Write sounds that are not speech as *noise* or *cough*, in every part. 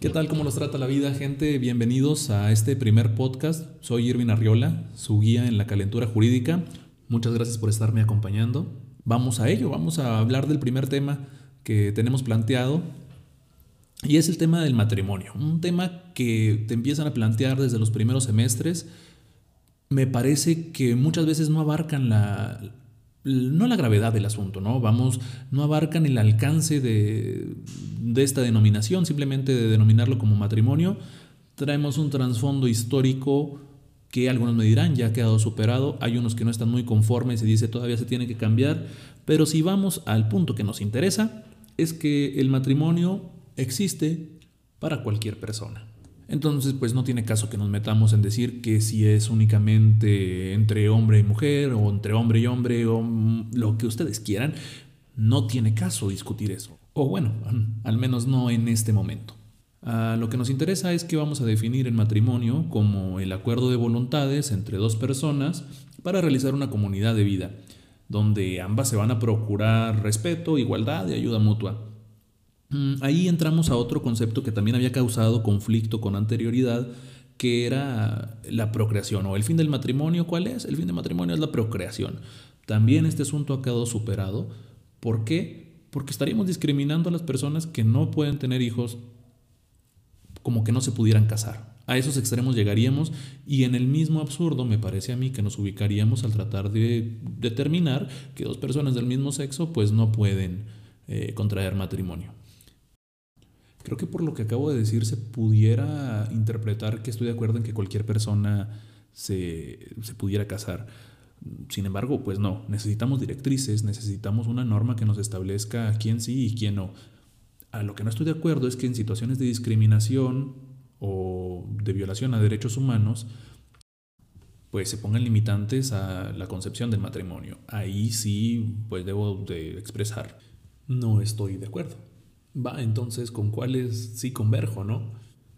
¿Qué tal? ¿Cómo nos trata la vida, gente? Bienvenidos a este primer podcast. Soy Irvin Arriola, su guía en la calentura jurídica. Muchas gracias por estarme acompañando. Vamos a ello, vamos a hablar del primer tema que tenemos planteado y es el tema del matrimonio. Un tema que te empiezan a plantear desde los primeros semestres. Me parece que muchas veces no abarcan la, no la gravedad del asunto, ¿no? Vamos, no abarcan el alcance de, de esta denominación, simplemente de denominarlo como matrimonio. Traemos un trasfondo histórico que algunos me dirán ya ha quedado superado, hay unos que no están muy conformes y dice todavía se tiene que cambiar, pero si vamos al punto que nos interesa, es que el matrimonio existe para cualquier persona. Entonces, pues no tiene caso que nos metamos en decir que si es únicamente entre hombre y mujer o entre hombre y hombre o lo que ustedes quieran, no tiene caso discutir eso. O bueno, *laughs* al menos no en este momento. Ah, lo que nos interesa es que vamos a definir el matrimonio como el acuerdo de voluntades entre dos personas para realizar una comunidad de vida, donde ambas se van a procurar respeto, igualdad y ayuda mutua. Mm, ahí entramos a otro concepto que también había causado conflicto con anterioridad, que era la procreación o el fin del matrimonio. ¿Cuál es? El fin del matrimonio es la procreación. También este asunto ha quedado superado. ¿Por qué? Porque estaríamos discriminando a las personas que no pueden tener hijos como que no se pudieran casar. A esos extremos llegaríamos y en el mismo absurdo me parece a mí que nos ubicaríamos al tratar de determinar que dos personas del mismo sexo pues no pueden eh, contraer matrimonio. Creo que por lo que acabo de decir se pudiera interpretar que estoy de acuerdo en que cualquier persona se, pudiera casar. Sin embargo, pues no, necesitamos directrices, necesitamos una norma que nos establezca quién sí y quién no. A lo que no estoy de acuerdo es que en situaciones de discriminación o de violación a derechos humanos, pues se pongan limitantes a la concepción del matrimonio. Ahí sí, pues debo de expresar, no estoy de acuerdo. Va, entonces, ¿con cuáles sí converjo, no?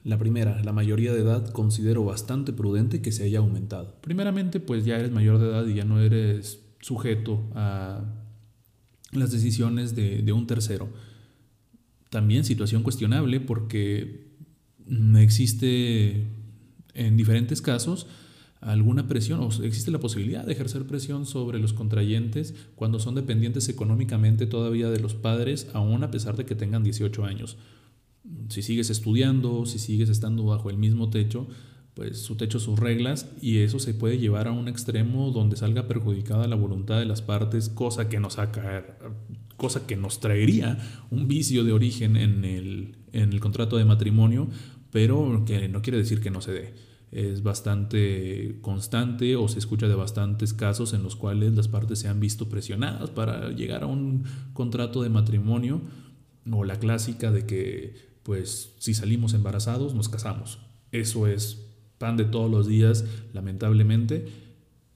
La primera, la mayoría de edad considero bastante prudente que se haya aumentado. Primeramente, pues ya eres mayor de edad y ya no eres sujeto a las decisiones de, de un tercero. También situación cuestionable porque existe en diferentes casos alguna presión o existe la posibilidad de ejercer presión sobre los contrayentes cuando son dependientes económicamente todavía de los padres, aún a pesar de que tengan 18 años. Si sigues estudiando, si sigues estando bajo el mismo techo, pues su techo, sus reglas, y eso se puede llevar a un extremo donde salga perjudicada la voluntad de las partes, cosa que nos saca, cosa que nos traería un vicio de origen en el, en el contrato de matrimonio, pero que no quiere decir que no se dé es bastante constante o se escucha de bastantes casos en los cuales las partes se han visto presionadas para llegar a un contrato de matrimonio o la clásica de que pues si salimos embarazados nos casamos. Eso es pan de todos los días, lamentablemente.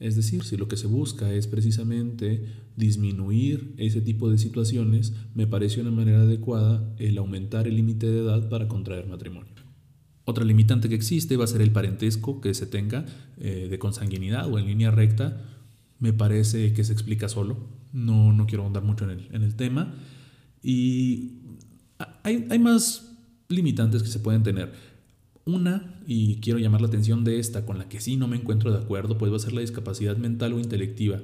Es decir, si lo que se busca es precisamente disminuir ese tipo de situaciones, me parece una manera adecuada el aumentar el límite de edad para contraer matrimonio. Otra limitante que existe va a ser el parentesco que se tenga eh, de consanguinidad o en línea recta. Me parece que se explica solo. No, no quiero ahondar mucho en el, tema. Y hay, hay más limitantes que se pueden tener. Una, y quiero llamar la atención de esta, con la que sí no me encuentro de acuerdo, pues va a ser la discapacidad mental o intelectiva.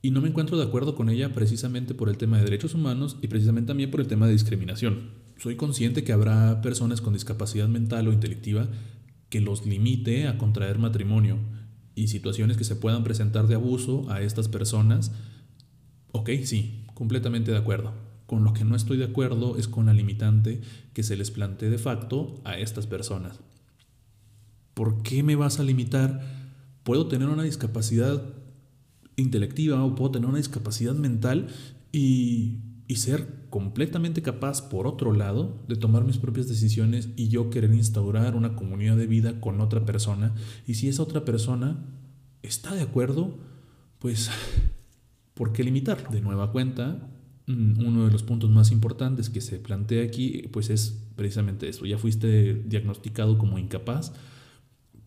Y no me encuentro de acuerdo con ella precisamente por el tema de derechos humanos y precisamente también por el tema de discriminación soy consciente que habrá personas con discapacidad mental o intelectiva que los limite a contraer matrimonio y situaciones que se puedan presentar de abuso a estas personas. Ok, sí, completamente de acuerdo. Con lo que no estoy de acuerdo es con la limitante que se les plantee de facto a estas personas. ¿Por qué me vas a limitar? Puedo tener una discapacidad intelectiva o puedo tener una discapacidad mental y y ser completamente capaz, por otro lado, de tomar mis propias decisiones y yo querer instaurar una comunidad de vida con otra persona. Y si esa otra persona está de acuerdo, pues, *laughs* ¿por qué limitar? De nueva cuenta, mm, uno de los puntos más importantes que se plantea aquí, pues es precisamente eso. Ya fuiste diagnosticado como incapaz,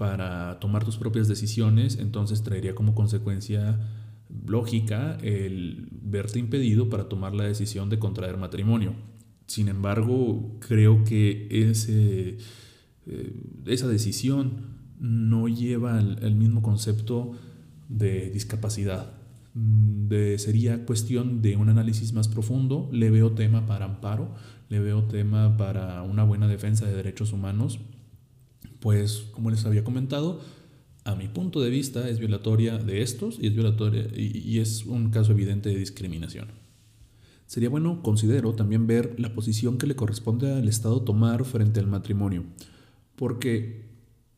para tomar tus propias decisiones, entonces traería como consecuencia lógica el verte impedido para tomar la decisión de contraer matrimonio. Sin embargo, creo que ese, eh, esa decisión no lleva el, mismo concepto de discapacidad. Mm, sería cuestión de un análisis más profundo. Le veo tema para amparo, le veo tema para una buena defensa de derechos humanos. Pues, como les había comentado, a mi punto de vista es violatoria de estos y es violatoria y es un caso evidente de discriminación. Sería bueno, considero, también ver la posición que le corresponde al Estado tomar frente al matrimonio, porque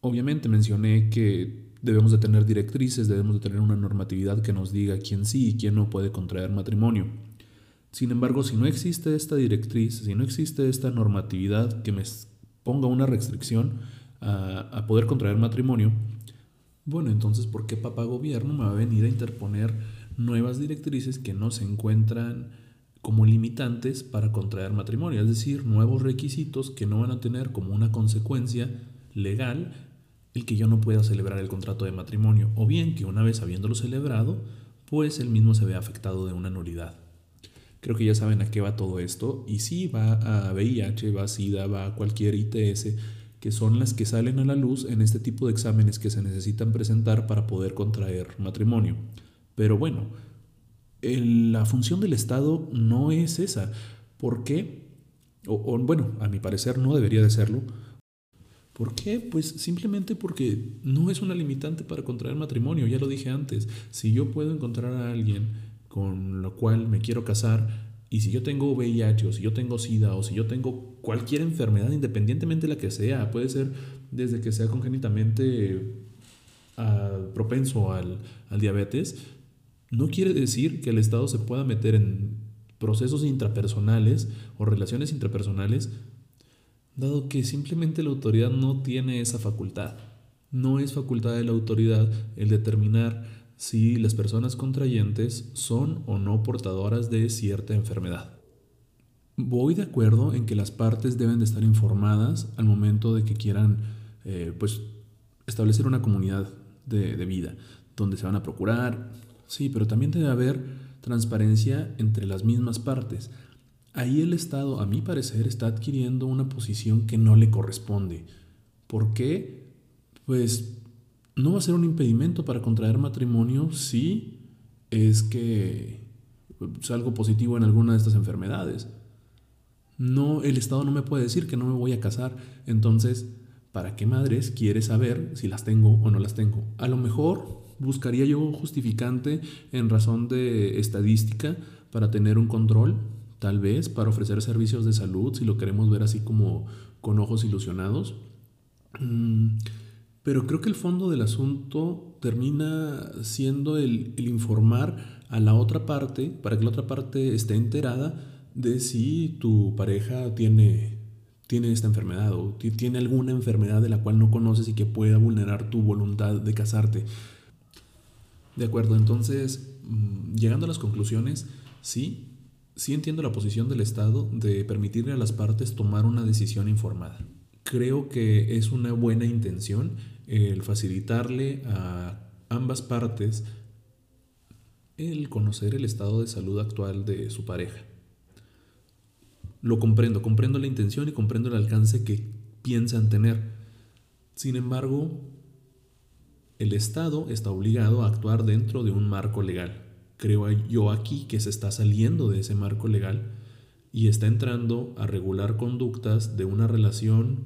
obviamente mencioné que debemos de tener directrices, debemos de tener una normatividad que nos diga quién sí y quién no puede contraer matrimonio. Sin embargo, si no existe esta directriz, si no existe esta normatividad que me ponga una restricción a, poder contraer matrimonio, bueno, entonces, ¿por qué papá gobierno me va a venir a interponer nuevas directrices que no se encuentran como limitantes para contraer matrimonio? Es decir, nuevos requisitos que no van a tener como una consecuencia legal el que yo no pueda celebrar el contrato de matrimonio, o bien que una vez habiéndolo celebrado, pues el mismo se vea afectado de una nulidad. Creo que ya saben a qué va todo esto, y sí va a VIH, va a SIDA, va a cualquier ITS, que son las que salen a la luz en este tipo de exámenes que se necesitan presentar para poder contraer matrimonio. Pero bueno, la función del Estado no es esa. ¿Por qué? o, bueno, a mi parecer no debería de serlo, ¿Por qué? Pues simplemente porque no es una limitante para contraer matrimonio, ya lo dije antes. Si yo puedo encontrar a alguien con lo cual me quiero casar y si yo tengo VIH o si yo tengo SIDA o si yo tengo cualquier enfermedad, independientemente de la que sea, puede ser desde que sea congénitamente ah, propenso al, al diabetes, no quiere decir que el Estado se pueda meter en procesos intrapersonales o relaciones intrapersonales dado que simplemente la autoridad no tiene esa facultad. No es facultad de la autoridad el determinar si las personas contrayentes son o no portadoras de cierta enfermedad. Voy de acuerdo en que las partes deben de estar informadas al momento de que quieran eh, pues, establecer una comunidad de, de vida, donde se van a procurar, sí, pero también debe haber transparencia entre las mismas partes. Ahí el Estado, a mi parecer, está adquiriendo una posición que no le corresponde. ¿Por qué? Pues no va a ser un impedimento para contraer matrimonio si es que salgo positivo en alguna de estas enfermedades. No, el Estado no me puede decir que no me voy a casar. Entonces, ¿para qué madres quiere saber si las tengo o no las tengo? A lo mejor buscaría yo justificante en razón de estadística para tener un control, tal vez para ofrecer servicios de salud, si lo queremos ver así como con ojos ilusionados. Mm, pero creo que el fondo del asunto termina siendo el, informar a la otra parte, para que la otra parte esté enterada de si tu pareja tiene, tiene esta enfermedad o tiene alguna enfermedad de la cual no conoces y que pueda vulnerar tu voluntad de casarte. De acuerdo, entonces, mm, llegando a las conclusiones, sí, sí entiendo la posición del Estado de permitirle a las partes tomar una decisión informada. Creo que es una buena intención el facilitarle a ambas partes el conocer el estado de salud actual de su pareja. Lo comprendo, comprendo la intención y comprendo el alcance que piensan tener. Sin embargo, el Estado está obligado a actuar dentro de un marco legal creo yo aquí que se está saliendo de ese marco legal y está entrando a regular conductas de una relación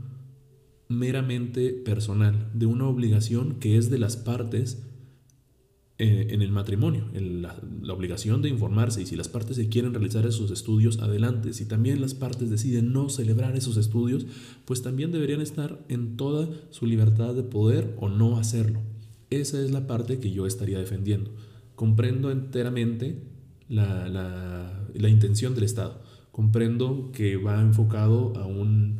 meramente personal, de una obligación que es de las partes eh, en el matrimonio, la, la, obligación de informarse y si las partes se quieren realizar esos estudios, adelante. Si también las partes deciden no celebrar esos estudios, pues también deberían estar en toda su libertad de poder o no hacerlo. Esa es la parte que yo estaría defendiendo comprendo enteramente la, la, intención del Estado. Comprendo que va enfocado a un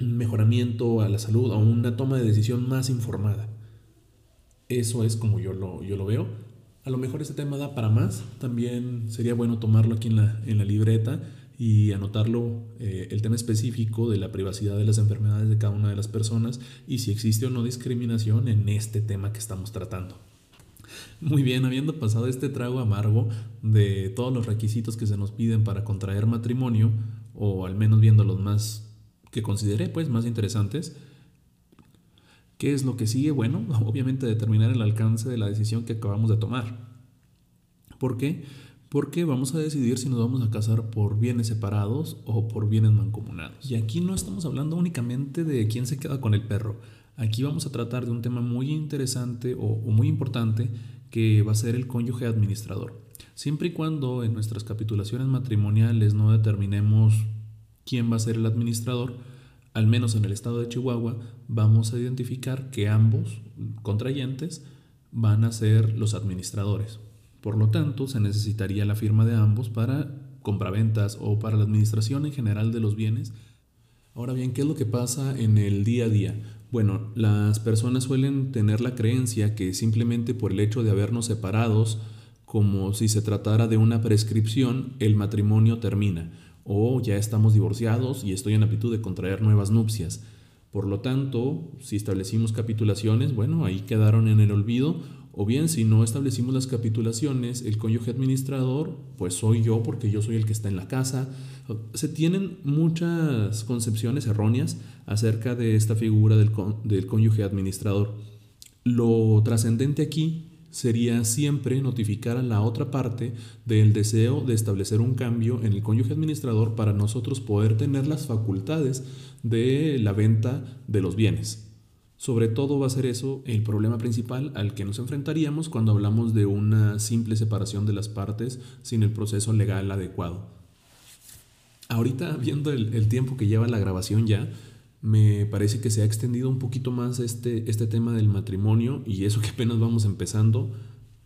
mejoramiento a la salud, a una toma de decisión más informada. Eso es como yo lo, yo lo veo. A lo mejor este tema da para más. También sería bueno tomarlo aquí en la, en la libreta y anotarlo eh, el tema específico de la privacidad de las enfermedades de cada una de las personas y si existe o no discriminación en este tema que estamos tratando. Muy bien, habiendo pasado este trago amargo de todos los requisitos que se nos piden para contraer matrimonio, o al menos viendo los más que consideré pues más interesantes, ¿qué es lo que sigue? Bueno, *laughs* obviamente determinar el alcance de la decisión que acabamos de tomar. ¿Por qué? Porque vamos a decidir si nos vamos a casar por bienes separados o por bienes mancomunados. Y aquí no estamos hablando únicamente de quién se queda con el perro. Aquí vamos a tratar de un tema muy interesante o, muy importante que va a ser el cónyuge administrador. Siempre y cuando en nuestras capitulaciones matrimoniales no determinemos quién va a ser el administrador, al menos en el estado de Chihuahua, vamos a identificar que ambos contrayentes van a ser los administradores. Por lo tanto, se necesitaría la firma de ambos para compraventas o para la administración en general de los bienes. Ahora bien, ¿qué es lo que pasa en el día a día? Bueno, las personas suelen tener la creencia que simplemente por el hecho de habernos separados, como si se tratara de una prescripción, el matrimonio termina, o ya estamos divorciados y estoy en aptitud de contraer nuevas nupcias. Por lo tanto, si establecimos capitulaciones, bueno, ahí quedaron en el olvido o bien, si no establecimos las capitulaciones, el cónyuge administrador, pues soy yo porque yo soy el que está en la casa. Se tienen muchas concepciones erróneas acerca de esta figura del, del cónyuge administrador. Lo trascendente aquí sería siempre notificar a la otra parte del deseo de establecer un cambio en el cónyuge administrador para nosotros poder tener las facultades de la venta de los bienes. Sobre todo va a ser eso el problema principal al que nos enfrentaríamos cuando hablamos de una simple separación de las partes sin el proceso legal adecuado. Ahorita, viendo el, tiempo que lleva la grabación ya, me parece que se ha extendido un poquito más este, este tema del matrimonio y eso que apenas vamos empezando.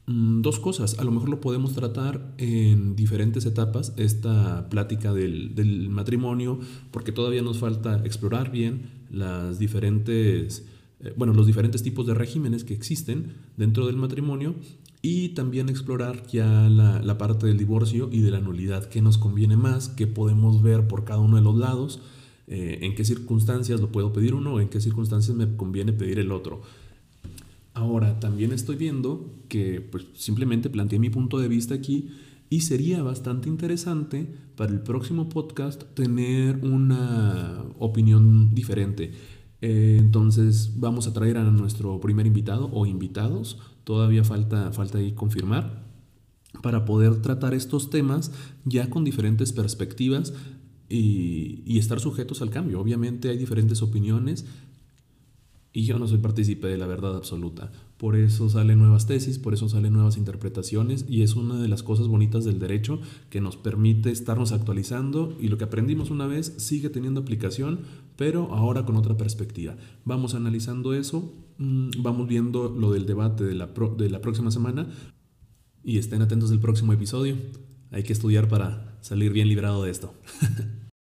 Mm, dos cosas, a lo mejor lo podemos tratar en diferentes etapas, esta plática del, del matrimonio, porque todavía nos falta explorar bien las diferentes eh, bueno, los diferentes tipos de regímenes que existen dentro del matrimonio y también explorar ya la, parte del divorcio y de la nulidad, qué nos conviene más, qué podemos ver por cada uno de los lados, eh, en qué circunstancias lo puedo pedir uno, en qué circunstancias me conviene pedir el otro. Ahora, también estoy viendo que pues, simplemente planteé mi punto de vista aquí y sería bastante interesante para el próximo podcast tener una opinión diferente. Eh, entonces vamos a traer a nuestro primer invitado o invitados, todavía falta, falta ahí confirmar, para poder tratar estos temas ya con diferentes perspectivas y, y estar sujetos al cambio. Obviamente hay diferentes opiniones, y yo no soy partícipe de la verdad absoluta. Por eso salen nuevas tesis, por eso salen nuevas interpretaciones y es una de las cosas bonitas del derecho que nos permite estarnos actualizando y lo que aprendimos una vez sigue teniendo aplicación, pero ahora con otra perspectiva. Vamos analizando eso, mm, vamos viendo lo del debate de la, de la próxima semana y estén atentos del próximo episodio. Hay que estudiar para salir bien librado de esto. *laughs*